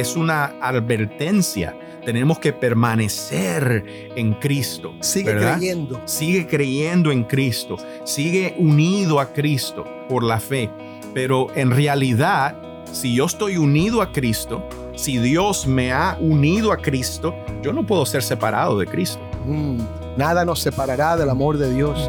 es una advertencia. Tenemos que permanecer en Cristo. Sigue ¿verdad? creyendo. Sigue creyendo en Cristo. Sigue unido a Cristo por la fe. Pero en realidad, si yo estoy unido a Cristo, si Dios me ha unido a Cristo, yo no puedo ser separado de Cristo. Mm, nada nos separará del amor de Dios.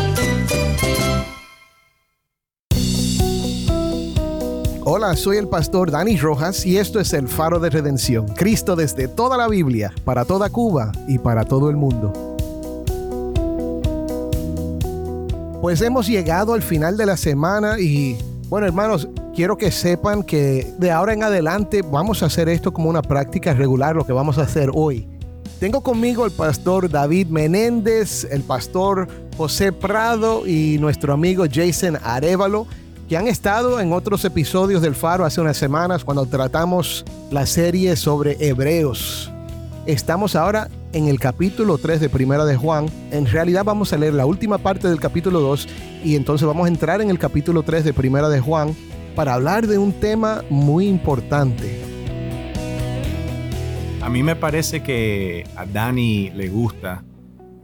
Hola, soy el pastor Dani Rojas y esto es el faro de redención. Cristo desde toda la Biblia, para toda Cuba y para todo el mundo. Pues hemos llegado al final de la semana y bueno hermanos, quiero que sepan que de ahora en adelante vamos a hacer esto como una práctica regular, lo que vamos a hacer hoy. Tengo conmigo el pastor David Menéndez, el pastor José Prado y nuestro amigo Jason Arevalo, que han estado en otros episodios del Faro hace unas semanas cuando tratamos la serie sobre Hebreos. Estamos ahora en el capítulo 3 de Primera de Juan. En realidad vamos a leer la última parte del capítulo 2 y entonces vamos a entrar en el capítulo 3 de Primera de Juan para hablar de un tema muy importante. A mí me parece que a Dani le gusta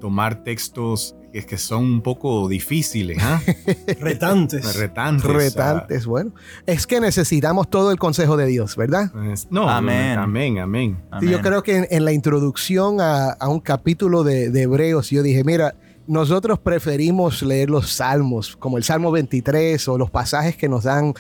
tomar textos que, que son un poco difíciles, ¿ah? Retantes. retantes. Retantes, bueno. Es que necesitamos todo el consejo de Dios, ¿verdad? es- No, Amén. amén, amén. Sí, yo creo que en, en la introducción a, a un capítulo de, de Hebreos, yo dije, mira, nosotros preferimos leer los salmos, como el Salmo 23 o los pasajes que nos dan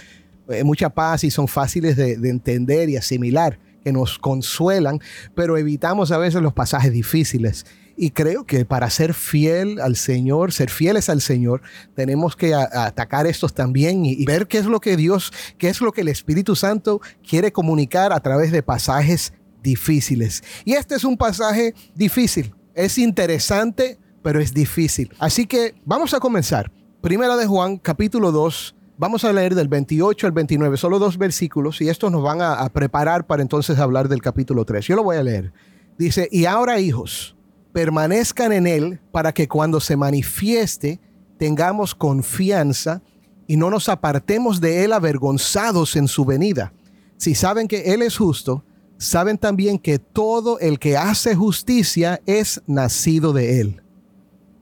eh, mucha paz y son fáciles de, de entender y asimilar, que nos consuelan, pero evitamos a veces los pasajes difíciles. Y creo que para ser fiel al Señor, ser fieles al Señor, tenemos que atacar estos también y, y ver qué es lo que Dios, qué es lo que el Espíritu Santo quiere comunicar a través de pasajes difíciles. Y este es un pasaje difícil. Es interesante, pero es difícil. Así que vamos a comenzar. Primera de Juan, capítulo 2. Vamos a leer del 28 al 29, solo dos versículos, y estos nos van a, a preparar para entonces hablar del capítulo 3. Yo lo voy a leer. Dice, y ahora hijos, permanezcan en Él para que cuando se manifieste tengamos confianza y no nos apartemos de Él avergonzados en su venida. Si saben que Él es justo, saben también que todo el que hace justicia es nacido de Él.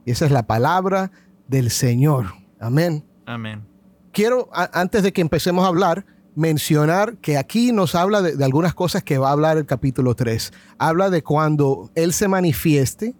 Y esa es la palabra del Señor. Amén. Amén. Quiero, antes de que empecemos a hablar, mencionar que aquí nos habla de, algunas cosas que va a hablar el capítulo 3. Habla de cuando Él se manifieste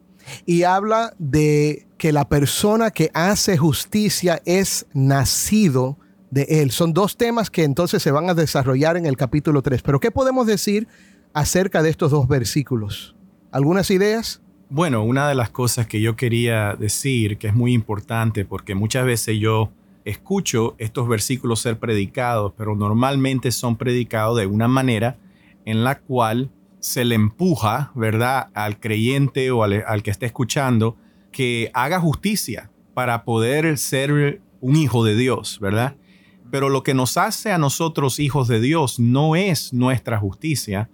y habla de que la persona que hace justicia es nacido de Él. Son dos temas que entonces se van a desarrollar en el capítulo 3. Pero ¿qué podemos decir acerca de estos dos versículos? ¿Algunas ideas? Bueno, una de las cosas que yo quería decir, que es muy importante, porque muchas veces yo escucho estos versículos ser predicados, pero normalmente son predicados de una manera en la cual se le empuja, ¿verdad?, al creyente o al, que esté escuchando que haga justicia para poder ser un hijo de Dios, ¿verdad? Pero lo que nos hace a nosotros hijos de Dios no es nuestra justicia,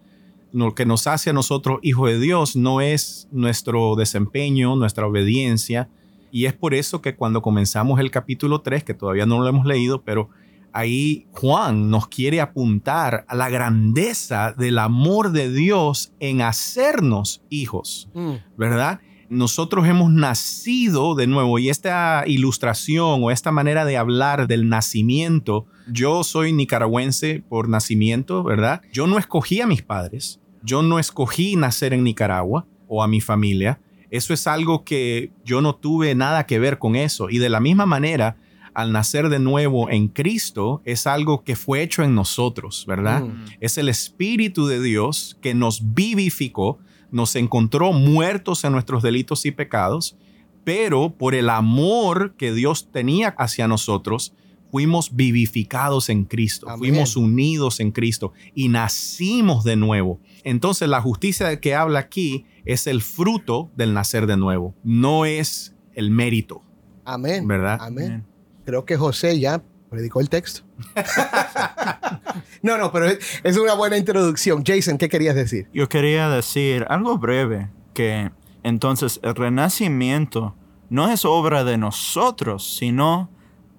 lo que nos hace a nosotros hijos de Dios no es nuestro desempeño, nuestra obediencia. Y es por eso que cuando comenzamos el capítulo 3, que todavía no lo hemos leído, pero ahí Juan nos quiere apuntar a la grandeza del amor de Dios en hacernos hijos, ¿verdad? Nosotros hemos nacido de nuevo y esta ilustración o esta manera de hablar del nacimiento, yo soy nicaragüense por nacimiento, ¿verdad? Yo no escogí a mis padres, yo no escogí nacer en Nicaragua o a mi familia. Eso es algo que yo no tuve nada que ver con eso. Y de la misma manera, al nacer de nuevo en Cristo es algo que fue hecho en nosotros, ¿verdad? Mm. Es el Espíritu de Dios que nos vivificó, nos encontró muertos en nuestros delitos y pecados, pero por el amor que Dios tenía hacia nosotros, fuimos vivificados en Cristo, Amén. fuimos unidos en Cristo y nacimos de nuevo. Entonces la justicia de que habla aquí es el fruto del nacer de nuevo, no es el mérito. Amén. ¿Verdad? Amén. Creo que José ya predicó el texto. no, no, pero es, es una buena introducción. Jason, ¿qué querías decir? Yo quería decir algo breve, que entonces el renacimiento no es obra de nosotros, sino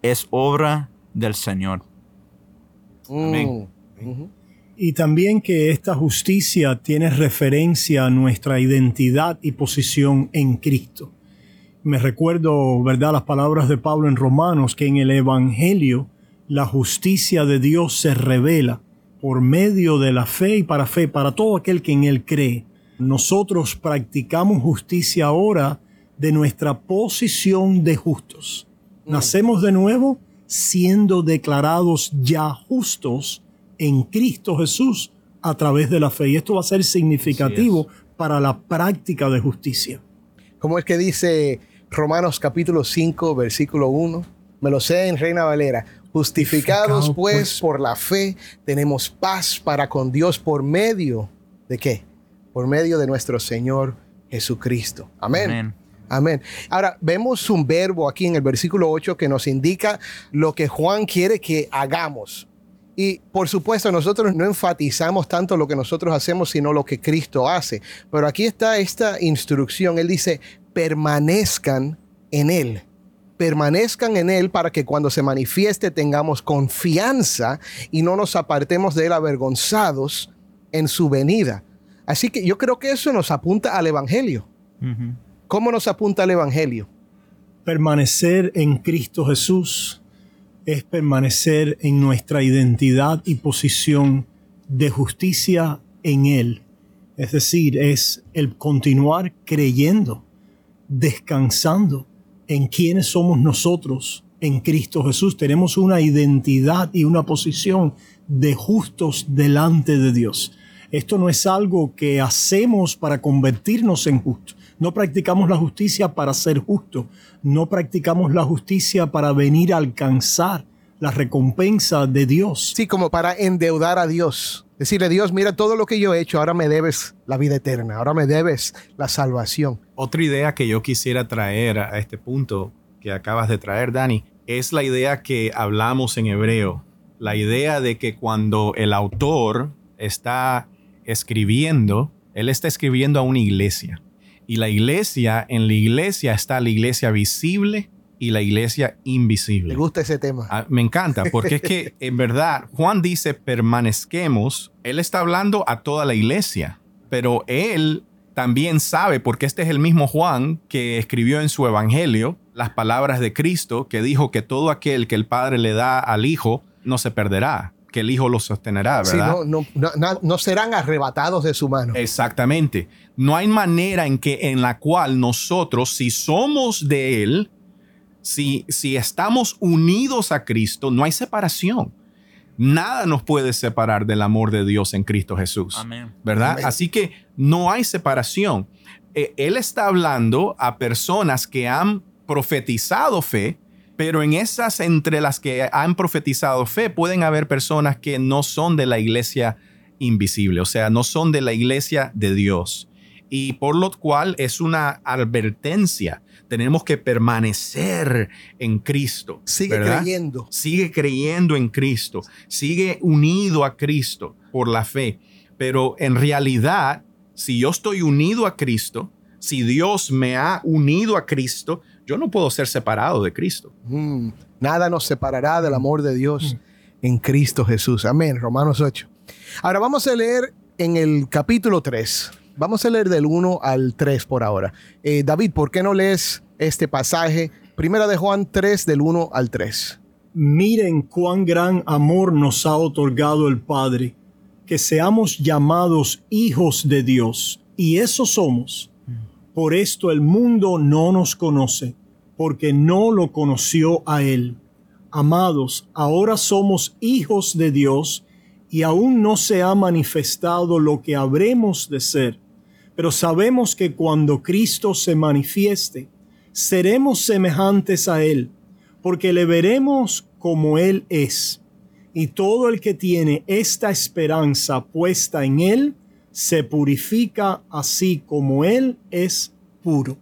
es obra del Señor. Amén. Mm. Y también que esta justicia tiene referencia a nuestra identidad y posición en Cristo. Me recuerdo, ¿verdad?, las palabras de Pablo en Romanos, que en el Evangelio la justicia de Dios se revela por medio de la fe y para fe, para todo aquel que en Él cree. Nosotros practicamos justicia ahora de nuestra posición de justos. Nacemos de nuevo siendo declarados ya justos en Cristo Jesús a través de la fe. Y esto va a ser significativo para la práctica de justicia. ¿Cómo es que dice Romanos capítulo 5, versículo 1? Me lo sé en Reina Valera. Justificados Justificado, pues pues. por la fe, tenemos paz para con Dios por medio de qué? Por medio de nuestro Señor Jesucristo. Amén. Amén. Amén. Ahora, vemos un verbo aquí en el versículo 8 que nos indica lo que Juan quiere que hagamos. Y por supuesto, nosotros no enfatizamos tanto lo que nosotros hacemos, sino lo que Cristo hace. Pero aquí está esta instrucción. Él dice, permanezcan en Él. Permanezcan en Él para que cuando se manifieste tengamos confianza y no nos apartemos de Él avergonzados en su venida. Así que yo creo que eso nos apunta al Evangelio. Ujú. ¿Cómo nos apunta el Evangelio? Permanecer en Cristo Jesús es permanecer en nuestra identidad y posición de justicia en Él. Es decir, es el continuar creyendo, descansando en quienes somos nosotros en Cristo Jesús. Tenemos una identidad y una posición de justos delante de Dios. Esto no es algo que hacemos para convertirnos en justos. No practicamos la justicia para ser justos. No practicamos la justicia para venir a alcanzar la recompensa de Dios. Sí, como para endeudar a Dios. Decirle, Dios, mira todo lo que yo he hecho, ahora me debes la vida eterna, ahora me debes la salvación. Otra idea que yo quisiera traer a este punto que acabas de traer, Dani, es la idea que hablamos en hebreo. La idea de que cuando el autor está escribiendo, él está escribiendo a una iglesia. Y la iglesia, en la iglesia está la iglesia visible y la iglesia invisible. Me gusta ese tema. Ah, me encanta, porque es que en verdad Juan dice permanezquemos, él está hablando a toda la iglesia, pero él también sabe, porque este es el mismo Juan que escribió en su evangelio las palabras de Cristo, que dijo que todo aquel que el Padre le da al Hijo no se perderá, que el Hijo lo sostenerá, Sí, ¿verdad? no, no, no, na- no serán arrebatados de su mano. Exactamente. No hay manera en que en la cual nosotros, si somos de Él, si, si estamos unidos a Cristo, no hay separación. Nada nos puede separar del amor de Dios en Cristo Jesús. Amén. ¿Verdad? Amén. Así que no hay separación. Eh, él está hablando a personas que han profetizado fe, pero en esas entre las que han profetizado fe pueden haber personas que no son de la iglesia invisible, o sea, no son de la iglesia de Dios. Y por lo cual es una advertencia. Tenemos que permanecer en Cristo. Sigue ¿verdad? creyendo. sigue creyendo en Cristo, sigue unido a Cristo por la fe. Pero en realidad, si yo estoy unido a Cristo, si Dios me ha unido a Cristo, yo no puedo ser separado de Cristo. Mm, nada nos separará del amor de Dios en Cristo Jesús. Amén. Romanos 8. Ahora vamos a leer en el capítulo 3. Vamos a leer del 1 al 3 por ahora. Eh, David, ¿por qué no lees este pasaje? Primera de Juan 3 del 1 al 3. Miren cuán gran amor nos ha otorgado el Padre, que seamos llamados hijos de Dios, y eso somos. Por esto el mundo no nos conoce, porque no lo conoció a Él. amados, ahora somos hijos de Dios y aún no se ha manifestado lo que habremos de ser. Pero sabemos que cuando Cristo se manifieste, seremos semejantes a Él, porque le veremos como Él es. Y todo el que tiene esta esperanza puesta en Él, se purifica así como Él es puro.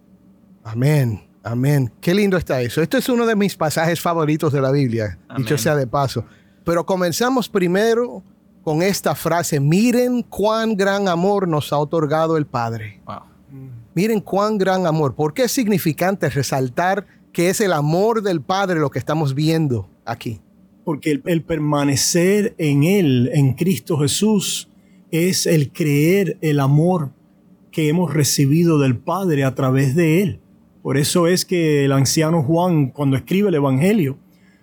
Amén. Amén. Qué lindo está eso. Esto es uno de mis pasajes favoritos de la Biblia, Amén. dicho sea de paso. Pero comenzamos primero con esta frase, miren cuán gran amor nos ha otorgado el Padre. Wow. Miren cuán gran amor. ¿Por qué es significante resaltar que es el amor del Padre lo que estamos viendo aquí? Porque el, el permanecer en Él, en Cristo Jesús, es el creer el amor que hemos recibido del Padre a través de Él. Por eso es que el anciano Juan, cuando escribe el Evangelio,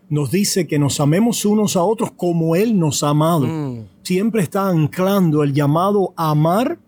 nos dice que nos amemos unos a otros como Él nos ha amado. Mm. Siempre está anclando el llamado a amar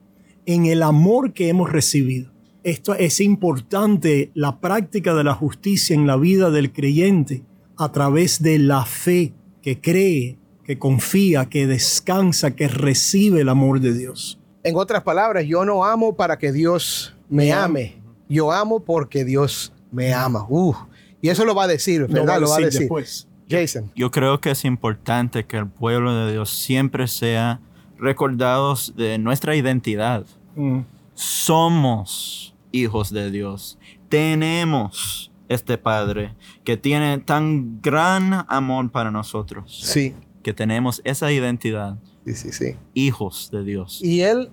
en el amor que hemos recibido. Esto es importante, la práctica de la justicia en la vida del creyente a través de la fe que cree, que confía, que descansa, que recibe el amor de Dios. En otras palabras, yo no amo para que Dios me ame. Yo amo porque Dios me ama. Uf. Y eso lo va a decir, Lo ¿verdad? Lo va a decir. después. Jason. Yo creo que es importante que el pueblo de Dios siempre sea recordados de nuestra identidad. Mm. Somos hijos de Dios. Tenemos este Padre que tiene tan gran amor para nosotros. Sí, Que tenemos esa identidad. sí, sí, sí. Hijos de Dios. Y él,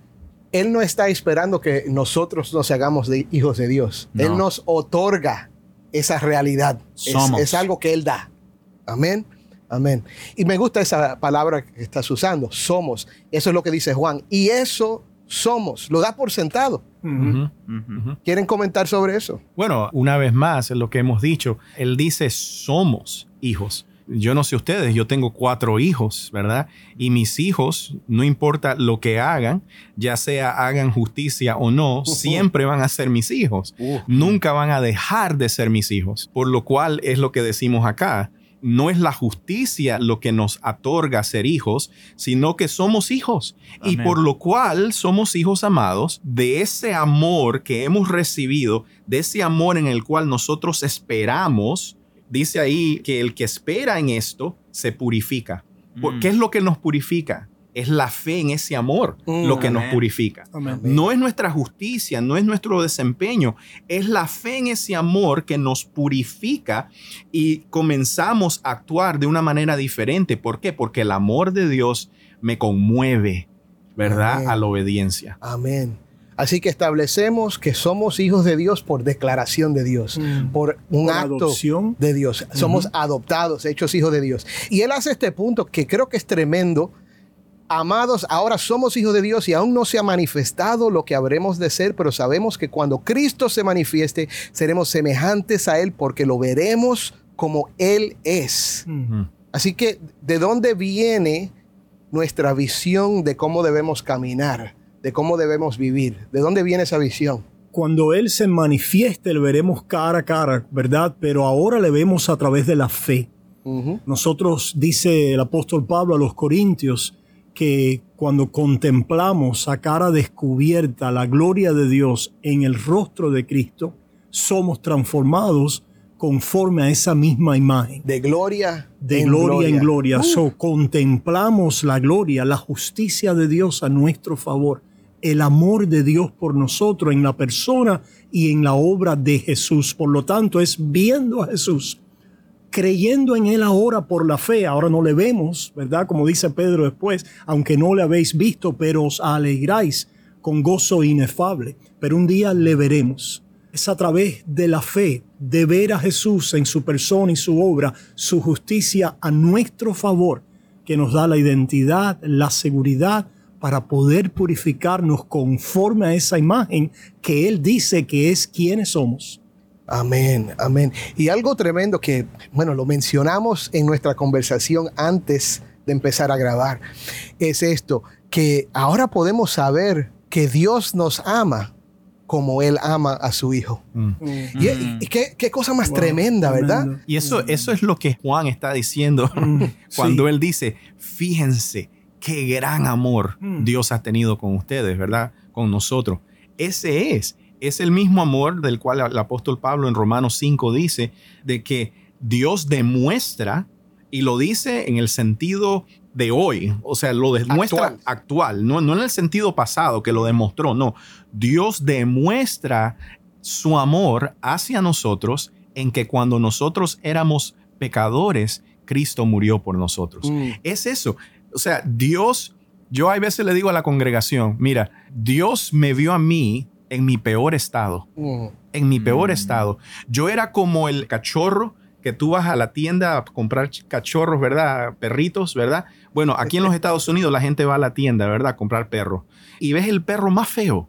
él no está esperando que nosotros nos hagamos de hijos de Dios. No. Él nos otorga esa realidad. Es- Somos. Es, algo que Él da. Amén. Amén. Y me gusta esa palabra que estás usando, somos. Eso es lo que dice Juan. Y eso somos. Lo da por sentado. ¿Quieren comentar sobre eso? Bueno, una vez más, lo que hemos dicho. Él dice, somos hijos. Yo no sé ustedes, yo tengo cuatro hijos, ¿verdad? Y mis hijos, no importa lo que hagan, ya sea hagan justicia o no, siempre van a ser mis hijos. Nunca van a dejar de ser mis hijos. Por lo cual es lo que decimos acá. No es la justicia lo que nos otorga ser hijos, sino que somos hijos. Y por lo cual somos hijos amados de ese amor que hemos recibido, de ese amor en el cual nosotros esperamos. Dice ahí que el que espera en esto se purifica. ¿Por Mm. ¿Qué es lo que nos purifica? Es la fe en ese amor Mm. lo que nos purifica. Amén. No es nuestra justicia, no es nuestro desempeño, es la fe en ese amor que nos purifica y comenzamos a actuar de una manera diferente. ¿Por qué? Porque el amor de Dios me conmueve, ¿verdad? Amén. A la obediencia. Amén. Así que establecemos que somos hijos de Dios por declaración de Dios, Mm. por un Por acto adopción. de Dios. Somos adoptados, hechos hijos de Dios. Y él hace este punto que creo que es tremendo. Amados, ahora somos hijos de Dios y aún no se ha manifestado lo que habremos de ser, pero sabemos que cuando Cristo se manifieste, seremos semejantes a Él porque lo veremos como Él es. Así que, ¿de dónde viene nuestra visión de cómo debemos caminar, de cómo debemos vivir? ¿De dónde viene esa visión? Cuando Él se manifieste, le veremos cara a cara, ¿verdad? Pero ahora le vemos a través de la fe. Nosotros, dice el apóstol Pablo a los Corintios, que cuando contemplamos a cara descubierta la gloria de Dios en el rostro de Cristo, somos transformados conforme a esa misma imagen. De gloria De en gloria, en gloria. Uh, So, contemplamos la gloria, la justicia de Dios a nuestro favor, el amor de Dios por nosotros en la persona y en la obra de Jesús. Por lo tanto, es viendo a Jesús, creyendo en Él ahora por la fe. Ahora no le vemos, ¿verdad? Como dice Pedro después, aunque no le habéis visto, pero os alegráis con gozo inefable. Pero un día le veremos. Es a través de la fe, de ver a Jesús en su persona y su obra, su justicia a nuestro favor, que nos da la identidad, la seguridad para poder purificarnos conforme a esa imagen que Él dice que es quienes somos. Amén, amén. Y algo tremendo que, bueno, lo mencionamos en nuestra conversación antes de empezar a grabar, es esto, que ahora podemos saber que Dios nos ama como Él ama a su Hijo. Mm. Y, y- y qué, qué cosa más Wow, tremenda, ¿verdad? tremendo. Y eso, eso es lo que Juan está diciendo cuando sí. él dice, fíjense qué gran amor Mm. Dios ha tenido con ustedes, ¿verdad? Con nosotros. Ese es, es el mismo amor del cual el apóstol Pablo en Romanos 5 dice, de que Dios demuestra, y lo dice en el sentido de hoy, o sea, lo demuestra Actual. actual, no, no en el sentido pasado que lo demostró, no. Dios demuestra su amor hacia nosotros en que cuando nosotros éramos pecadores, Cristo murió por nosotros. Mm. Es eso. O sea, Dios, yo a veces le digo a la congregación, mira, Dios me vio a mí en mi peor estado, en mi peor Mm. estado. Yo era como el cachorro que tú vas a la tienda a comprar ch- cachorros, ¿verdad? Perritos, ¿verdad? Bueno, aquí en los Estados Unidos la gente va a la tienda, ¿verdad? A comprar perros. Y ves el perro más feo.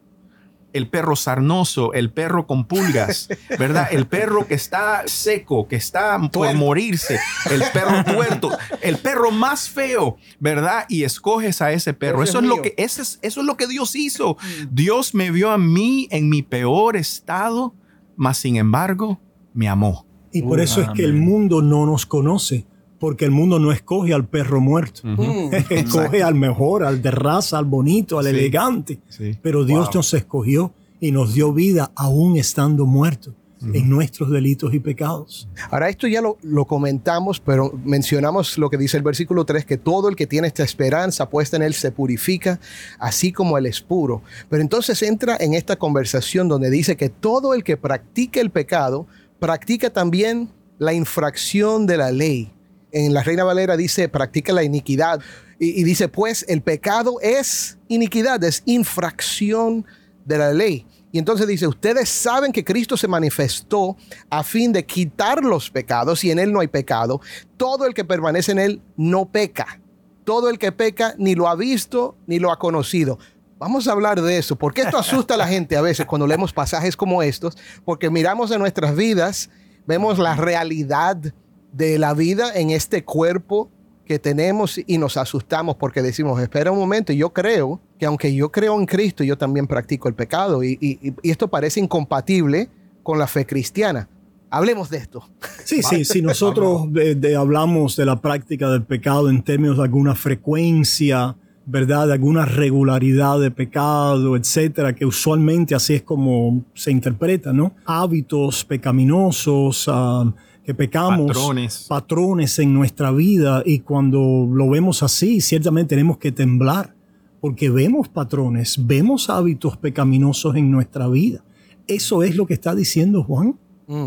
El perro sarnoso, el perro con pulgas, ¿verdad? El perro que está seco, que está por morirse, el perro tuerto, el perro más feo, ¿verdad? Y escoges a ese perro. Eso es lo que, ese es, eso es lo que Dios hizo. Dios me vio a mí en mi peor estado, mas sin embargo me amó. Y por eso es que el mundo no nos conoce, porque el mundo no escoge al perro muerto. Mm. escoge al mejor, al de raza, al bonito, al Sí. elegante. Sí. Pero Dios Wow. nos escogió y nos dio vida aún estando muertos en nuestros delitos y pecados. Ahora, esto ya lo, lo comentamos, pero mencionamos lo que dice el versículo 3, que todo el que tiene esta esperanza puesta en él se purifica, así como él es puro. Pero entonces entra en esta conversación donde dice que todo el que practica el pecado, practica también la infracción de la ley. En la Reina Valera dice, practica la iniquidad. Y, dice, pues el pecado es iniquidad, es infracción de la ley. Y entonces dice, ustedes saben que Cristo se manifestó a fin de quitar los pecados y en Él no hay pecado. Todo el que permanece en Él no peca. Todo el que peca ni lo ha visto ni lo ha conocido. Vamos a hablar de eso, porque esto asusta a la gente a veces cuando leemos pasajes como estos, porque miramos en nuestras vidas, vemos la realidad de la vida en este cuerpo que tenemos y nos asustamos porque decimos, espera un momento, yo creo que aunque yo creo en Cristo, yo también practico el pecado y, y- y esto parece incompatible con la fe cristiana. Hablemos de esto. Sí, sí, si nosotros de- de- hablamos de la práctica del pecado en términos de alguna frecuencia, ¿verdad? De alguna regularidad de pecado, etcétera, que usualmente así es como se interpreta, ¿no? Hábitos pecaminosos, ah, que pecamos, Patrones. patrones en nuestra vida y cuando lo vemos así, ciertamente tenemos que temblar porque vemos patrones, vemos hábitos pecaminosos en nuestra vida. Eso es lo que está diciendo Juan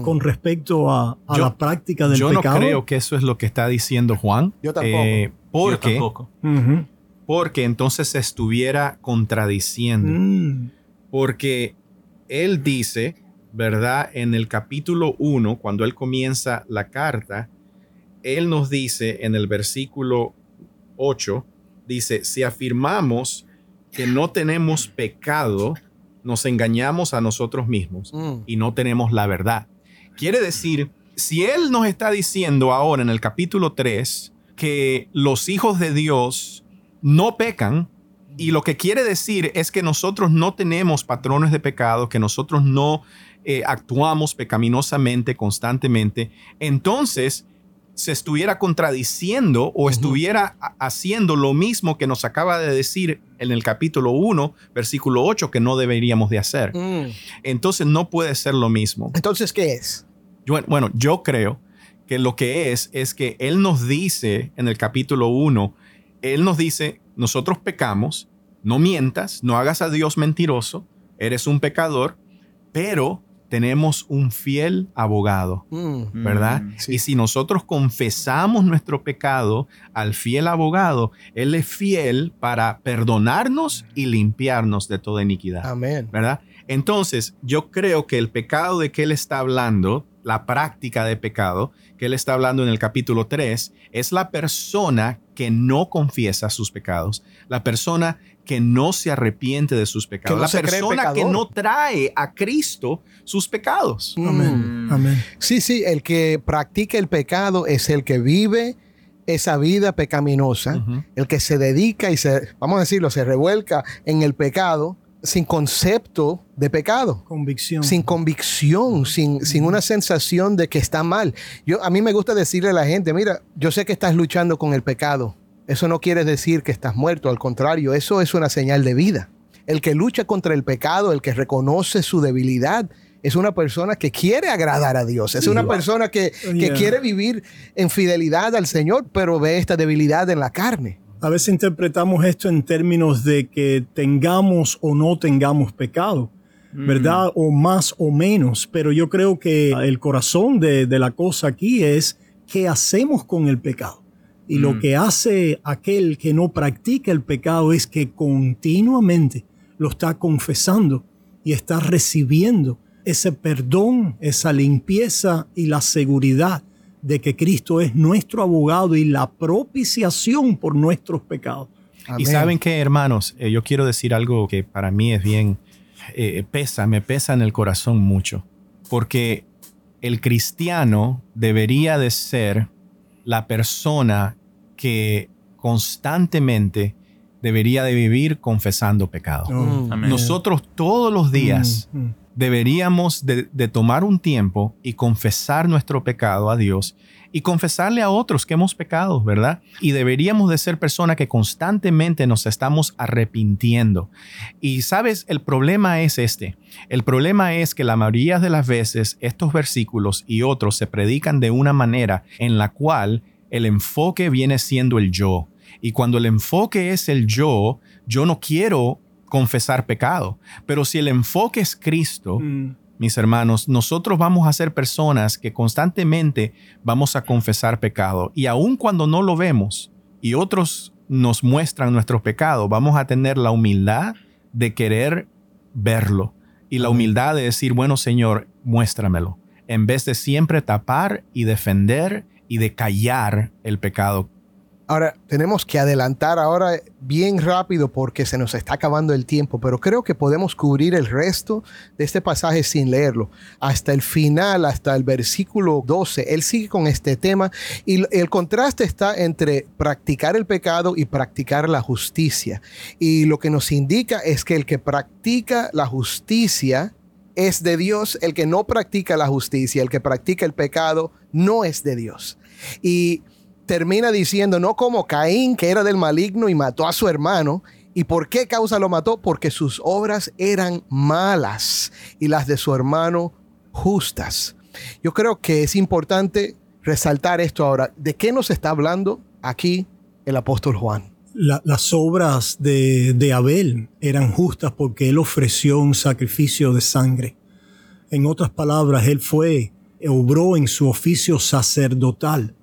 con respecto a, a Yo- la práctica del Yo pecado. no creo que eso es lo que está diciendo Juan. Yo tampoco. Eh, Yo porque, porque entonces se estuviera contradiciendo. Mm. Porque él dice, ¿verdad? En el capítulo 1, cuando él comienza la carta, él nos dice en el versículo 8, dice, si afirmamos que no tenemos pecado, nos engañamos a nosotros mismos Mm. y no tenemos la verdad. Quiere decir, si Él nos está diciendo ahora en el capítulo 3 que los hijos de Dios no pecan, y lo que quiere decir es que nosotros no tenemos patrones de pecado, que nosotros no eh, actuamos pecaminosamente constantemente, entonces se estuviera contradiciendo o estuviera ha- haciendo lo mismo que nos acaba de decir en el capítulo 1, versículo 8, que no deberíamos de hacer. Mm. Entonces no puede ser lo mismo. Entonces, ¿qué es? Yo- bueno, yo creo que lo que es es que Él nos dice en el capítulo 1, Él nos dice, nosotros pecamos, no mientas, no hagas a Dios mentiroso, eres un pecador, pero tenemos un fiel abogado. Mm. ¿verdad? Mm. Sí. Y si nosotros confesamos nuestro pecado al fiel abogado, Él es fiel para perdonarnos y limpiarnos de toda iniquidad, Amén. ¿verdad? Entonces, yo creo que el pecado de que Él está hablando, la práctica de pecado que Él está hablando en el capítulo 3, es la persona que no confiesa sus pecados, la persona que no se arrepiente de sus pecados, no la persona que no trae a Cristo sus pecados. Amén. Mm. Amén. Sí, sí, el que practica el pecado es el que vive esa vida pecaminosa, el que se dedica y se, vamos a decirlo, se revuelca en el pecado sin concepto de pecado. Convicción. Sin convicción, sin, sin una sensación de que está mal. Yo, a mí me gusta decirle a la gente, mira, yo sé que estás luchando con el pecado. Eso no quiere decir que estás muerto, al contrario, eso es una señal de vida. El que lucha contra el pecado, el que reconoce su debilidad, es una persona que quiere agradar a Dios. Es una persona que, que Yeah. quiere vivir en fidelidad al Señor, pero ve esta debilidad en la carne. A veces interpretamos esto en términos de que tengamos o no tengamos pecado, ¿verdad? O más o menos. Pero yo creo que el corazón de, de la cosa aquí es qué hacemos con el pecado. Y lo Mm. que hace aquel que no practica el pecado es que continuamente lo está confesando y está recibiendo ese perdón, esa limpieza y la seguridad de que Cristo es nuestro abogado y la propiciación por nuestros pecados. Y saben que, hermanos, Eh, yo quiero decir algo que para mí es bien, eh, pesa, me pesa en el corazón mucho, porque el cristiano debería de ser la persona que constantemente debería de vivir confesando pecado. Mm. Nosotros todos los días Mm, mm. Deberíamos de, tomar un tiempo y confesar nuestro pecado a Dios y confesarle a otros que hemos pecado, ¿verdad? Y deberíamos de ser personas que constantemente nos estamos arrepintiendo. Y sabes, el problema es este. El problema es que la mayoría de las veces estos versículos y otros se predican de una manera en la cual el enfoque viene siendo el yo. Y cuando el enfoque es el yo, yo no quiero confesar pecado. Pero si el enfoque es Cristo, Mm. mis hermanos, nosotros vamos a ser personas que constantemente vamos a confesar pecado. Y aun cuando no lo vemos y otros nos muestran nuestros pecados, vamos a tener la humildad de querer verlo. Y la humildad de decir, bueno Señor, muéstramelo. En vez de siempre tapar y defender y de callar el pecado. Ahora, tenemos que adelantar ahora bien rápido porque se nos está acabando el tiempo, pero creo que podemos cubrir el resto de este pasaje sin leerlo. Hasta el final, hasta el versículo 12, él sigue con este tema y el contraste está entre practicar el pecado y practicar la justicia. Y lo que nos indica es que el que practica la justicia es de Dios, el que no practica la justicia, el que practica el pecado, no es de Dios. Y termina diciendo, no como Caín, que era del maligno y mató a su hermano. ¿Y por qué causa lo mató? Porque sus obras eran malas y las de su hermano justas. Yo creo que es importante resaltar esto ahora. ¿De qué nos está hablando aquí el apóstol Juan? La- las obras de, de Abel eran justas porque él ofreció un sacrificio de sangre. En otras palabras, él fue, obró en su oficio sacerdotal,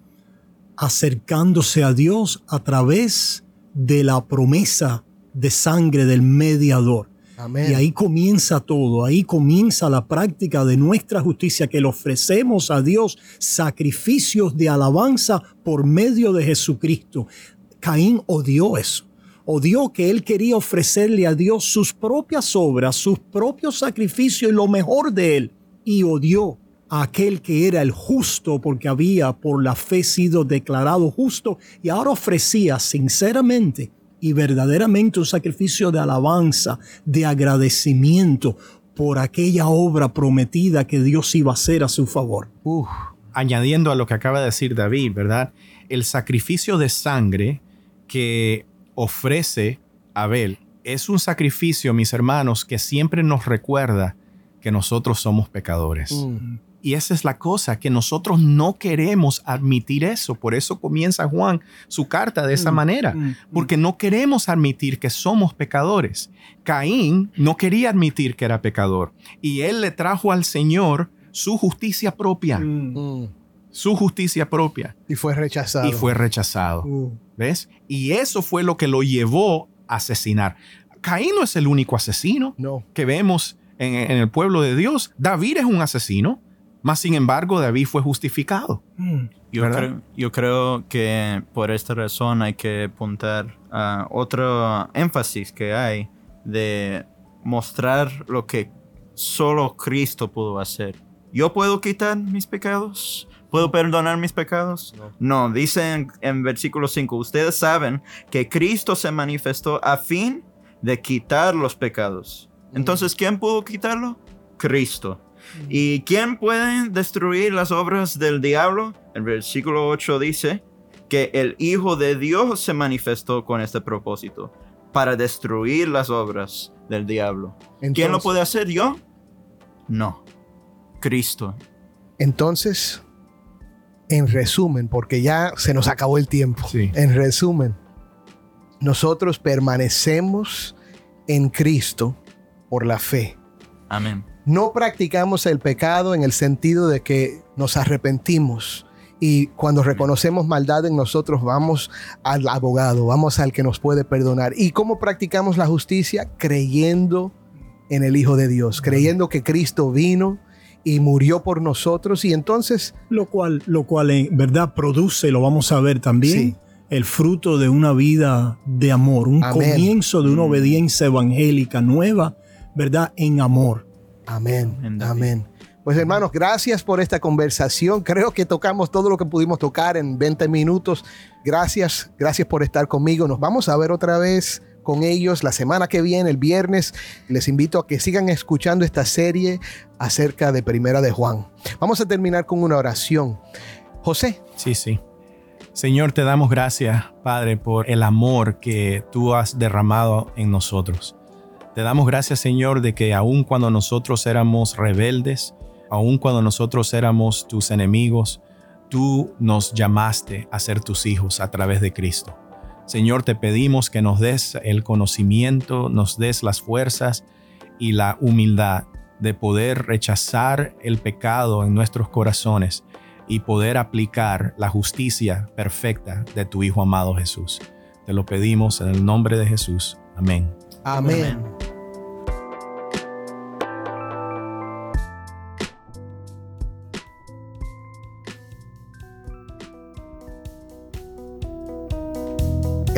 acercándose a Dios a través de la promesa de sangre del mediador. Amén. Y ahí comienza todo, ahí comienza la práctica de nuestra justicia, que le ofrecemos a Dios sacrificios de alabanza por medio de Jesucristo. Caín odió eso, odió que él quería ofrecerle a Dios sus propias obras, sus propios sacrificios y lo mejor de él, y odió a aquel que era el justo porque había por la fe sido declarado justo y ahora ofrecía sinceramente y verdaderamente un sacrificio de alabanza, de agradecimiento por aquella obra prometida que Dios iba a hacer a su favor. Uf, añadiendo a lo que acaba de decir David, ¿verdad? El sacrificio de sangre que ofrece Abel es un sacrificio, mis hermanos, que siempre nos recuerda que nosotros somos pecadores. mm, Y esa es la cosa, que nosotros no queremos admitir eso. Por eso comienza Juan su carta de esa Mm, manera, mm, porque no queremos admitir que somos pecadores. Caín no quería admitir que era pecador y él le trajo al Señor su justicia propia, Mm, mm. su justicia propia, Y fue rechazado. y fue rechazado. uh, ¿Ves? Y eso fue lo que lo llevó a asesinar. Caín no es el único asesino No. que vemos en, en el pueblo de Dios. David es un asesino, mas sin embargo David fue justificado. mm. Yo creo, yo creo que por esta razón hay que apuntar a otro énfasis que hay de mostrar lo que solo Cristo pudo hacer. ¿Yo puedo quitar mis pecados? ¿Puedo perdonar mis pecados? No, dice en, en versículo 5, ustedes saben que Cristo se manifestó a fin de quitar los pecados Entonces, ¿quién pudo quitarlo? Cristo. ¿Y quién puede destruir las obras del diablo? El versículo 8 dice que el Hijo de Dios se manifestó con este propósito, para destruir las obras del diablo. ¿Quién lo puede hacer yo? No, Cristo. Entonces, en resumen, porque ya se nos acabó el tiempo, en resumen, nosotros permanecemos en Cristo por la fe. Amén. No practicamos el pecado en el sentido de que nos arrepentimos y cuando reconocemos maldad en nosotros vamos al abogado, vamos al que nos puede perdonar. ¿Y cómo practicamos la justicia? Creyendo en el Hijo de Dios, creyendo que Cristo vino y murió por nosotros y entonces lo cual lo cual en verdad produce, lo vamos a ver también. El fruto de una vida de amor, un comienzo de una obediencia evangélica nueva, ¿verdad? En amor. Amén. Amén. Pues hermanos, gracias por esta conversación. Creo que tocamos todo lo que pudimos tocar en 20 minutos. Gracias, gracias por estar conmigo. Nos vamos a ver otra vez con ellos la semana que viene, el viernes. Les invito a que sigan escuchando esta serie acerca de Primera de Juan. Vamos a terminar con una oración. José. Sí, sí. Señor, te damos gracias, Padre, por el amor que tú has derramado en nosotros. Te damos gracias, Señor, de que aun cuando nosotros éramos rebeldes, aun cuando nosotros éramos tus enemigos, tú nos llamaste a ser tus hijos a través de Cristo. Señor, te pedimos que nos des el conocimiento, nos des las fuerzas y la humildad de poder rechazar el pecado en nuestros corazones y poder aplicar la justicia perfecta de tu Hijo amado Jesús. Te lo pedimos en el nombre de Jesús. Amén. Amén.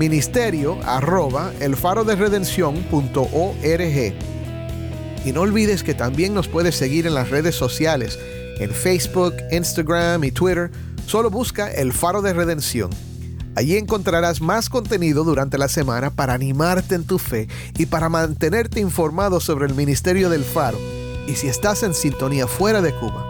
ministerio arroba elfaroderedención.org. Y no olvides que también nos puedes seguir en las redes sociales, en Facebook, Instagram y Twitter. Solo busca El Faro de Redención. Allí encontrarás más contenido durante la semana para animarte en tu fe y para mantenerte informado sobre el ministerio del Faro. Y si estás en sintonía fuera de Cuba,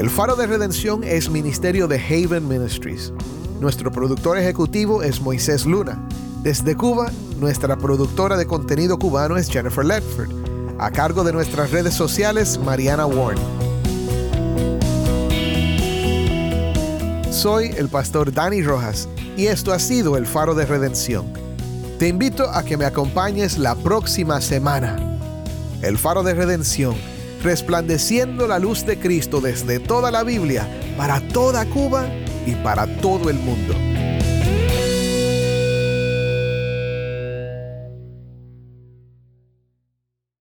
El Faro de Redención es ministerio de Haven Ministries. Nuestro productor ejecutivo es Moisés Luna. Desde Cuba, nuestra productora de contenido cubano es Jennifer Ledford. A cargo de nuestras redes sociales, Mariana Warren. Soy el pastor Dani Rojas y esto ha sido el Faro de Redención. Te invito a que me acompañes la próxima semana. El Faro de Redención, resplandeciendo la luz de Cristo desde toda la Biblia, para toda Cuba y para todo el mundo.